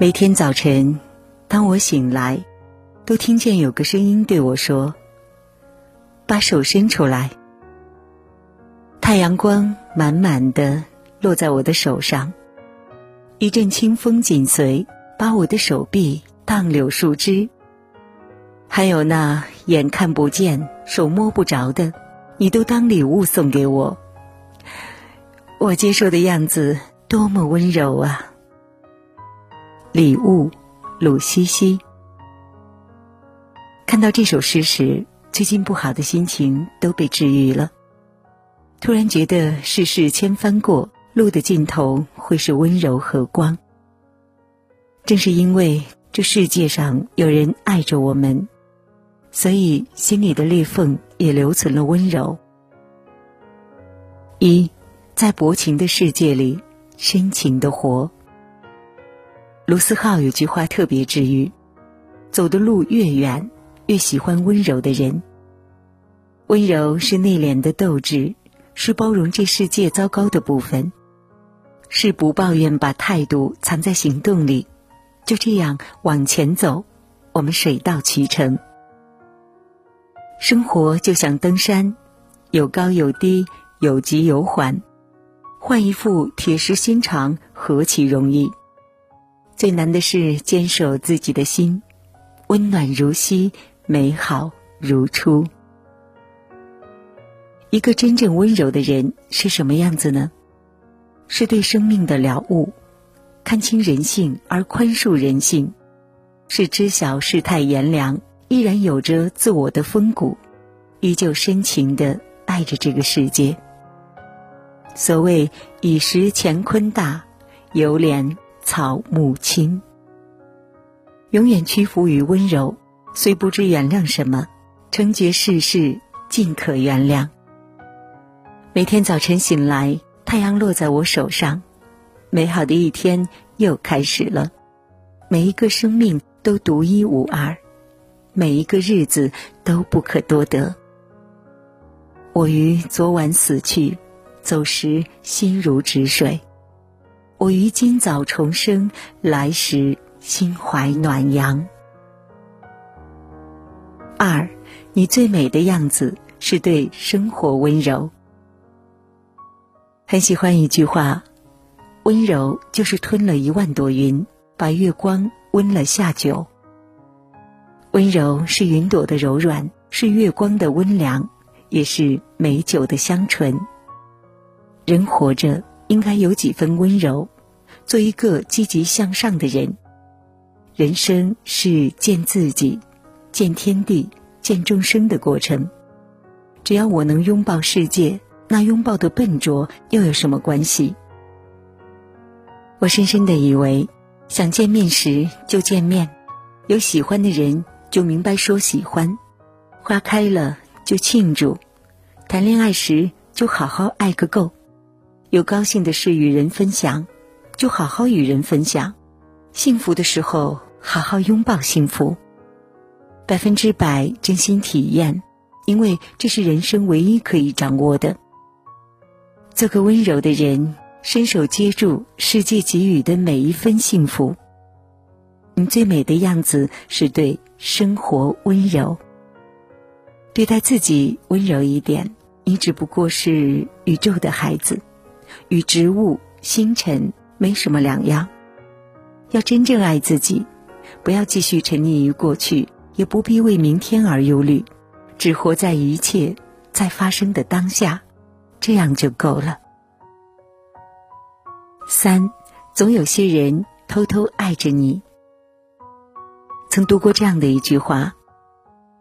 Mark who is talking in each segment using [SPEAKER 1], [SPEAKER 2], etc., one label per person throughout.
[SPEAKER 1] 每天早晨，当我醒来，都听见有个声音对我说：“把手伸出来。”太阳光满满的落在我的手上，一阵清风紧随，把我的手臂荡柳树枝。还有那眼看不见、手摸不着的，你都当礼物送给我。我接受的样子多么温柔啊！礼物，鲁西西。看到这首诗时，最近不好的心情都被治愈了。突然觉得世事千帆过，路的尽头会是温柔和光。正是因为这世界上有人爱着我们，所以心里的裂缝也留存了温柔。一，在薄情的世界里，深情的活。卢思浩有句话特别治愈：走的路越远，越喜欢温柔的人。温柔是内敛的斗志，是包容这世界糟糕的部分，是不抱怨，把态度藏在行动里，就这样往前走，我们水到渠成。生活就像登山，有高有低，有急有缓，换一副铁石心肠，何其容易。最难的是坚守自己的心，温暖如昔，美好如初。一个真正温柔的人是什么样子呢？是对生命的了悟，看清人性而宽恕人性，是知晓世态炎凉，依然有着自我的风骨，依旧深情的爱着这个世界。所谓以时乾坤大，犹怜。草母亲，永远屈服于温柔，虽不知原谅什么，成绝世事尽可原谅。每天早晨醒来，太阳落在我手上，美好的一天又开始了。每一个生命都独一无二，每一个日子都不可多得。我于昨晚死去，走时心如止水。我于今早重生，来时心怀暖阳。二，你最美的样子是对生活温柔。很喜欢一句话：温柔就是吞了一万朵云，把月光温了下酒。温柔是云朵的柔软，是月光的温凉，也是美酒的香醇。人活着。应该有几分温柔，做一个积极向上的人。人生是见自己、见天地、见众生的过程。只要我能拥抱世界，那拥抱的笨拙又有什么关系？我深深的以为，想见面时就见面，有喜欢的人就明白说喜欢，花开了就庆祝，谈恋爱时就好好爱个够。有高兴的事与人分享，就好好与人分享；幸福的时候，好好拥抱幸福。百分之百真心体验，因为这是人生唯一可以掌握的。做个温柔的人，伸手接住世界给予的每一分幸福。你最美的样子是对生活温柔，对待自己温柔一点。你只不过是宇宙的孩子。与植物、星辰没什么两样。要真正爱自己，不要继续沉溺于过去，也不必为明天而忧虑，只活在一切在发生的当下，这样就够了。三，总有些人偷偷爱着你。曾读过这样的一句话：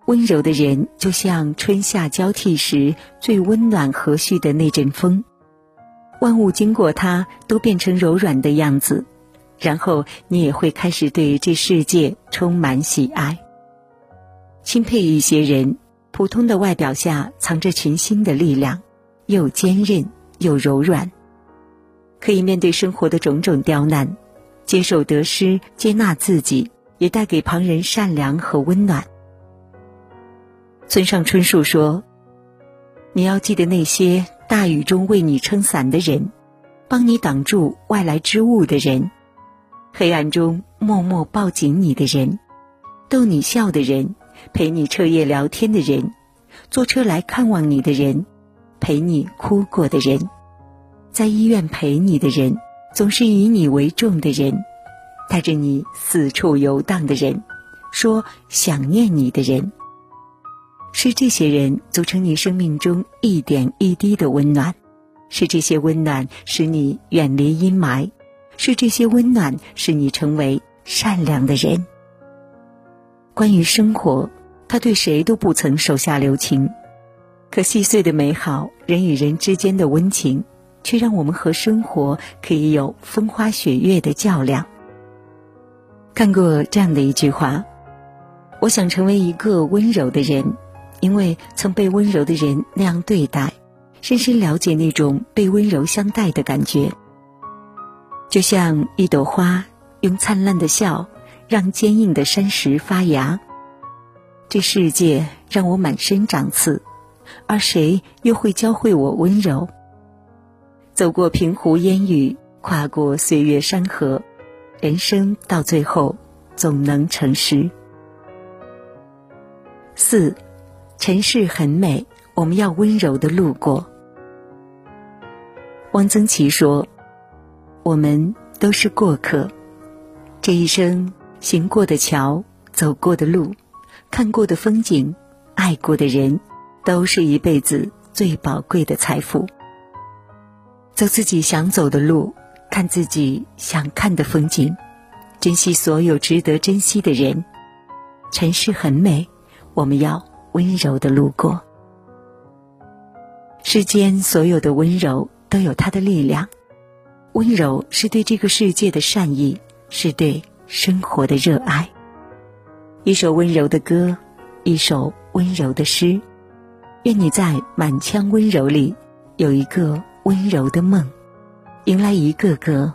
[SPEAKER 1] 温柔的人就像春夏交替时最温暖和煦的那阵风。万物经过它，都变成柔软的样子，然后你也会开始对这世界充满喜爱。钦佩一些人，普通的外表下藏着群星的力量，又坚韧又柔软，可以面对生活的种种刁难，接受得失，接纳自己，也带给旁人善良和温暖。村上春树说：“你要记得那些。”大雨中为你撑伞的人，帮你挡住外来之物的人，黑暗中默默抱紧你的人，逗你笑的人，陪你彻夜聊天的人，坐车来看望你的人，陪你哭过的人，在医院陪你的人，总是以你为重的人，带着你四处游荡的人，说想念你的人，是这些人组成你生命中一点一滴的温暖，是这些温暖使你远离阴霾。是这些温暖使你成为善良的人。关于生活，他对谁都不曾手下留情，可细碎的美好，人与人之间的温情，却让我们和生活可以有风花雪月的较量。看过这样的一句话：“我想成为一个温柔的人，因为曾被温柔的人那样对待，深深了解那种被温柔相待的感觉。”就像一朵花，用灿烂的笑让坚硬的山石发芽。这世界让我满身长刺，而谁又会教会我温柔？走过平湖烟雨，跨过岁月山河，人生到最后总能成诗。四，尘世很美，我们要温柔的路过。汪曾祺说。我们都是过客，这一生行过的桥、走过的路、看过的风景、爱过的人，都是一辈子最宝贵的财富。走自己想走的路，看自己想看的风景，珍惜所有值得珍惜的人。尘世很美，我们要温柔的路过。世间所有的温柔都有它的力量。温柔是对这个世界的善意，是对生活的热爱。一首温柔的歌，一首温柔的诗。愿你在满腔温柔里有一个温柔的梦，迎来一个个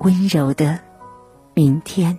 [SPEAKER 1] 温柔的明天。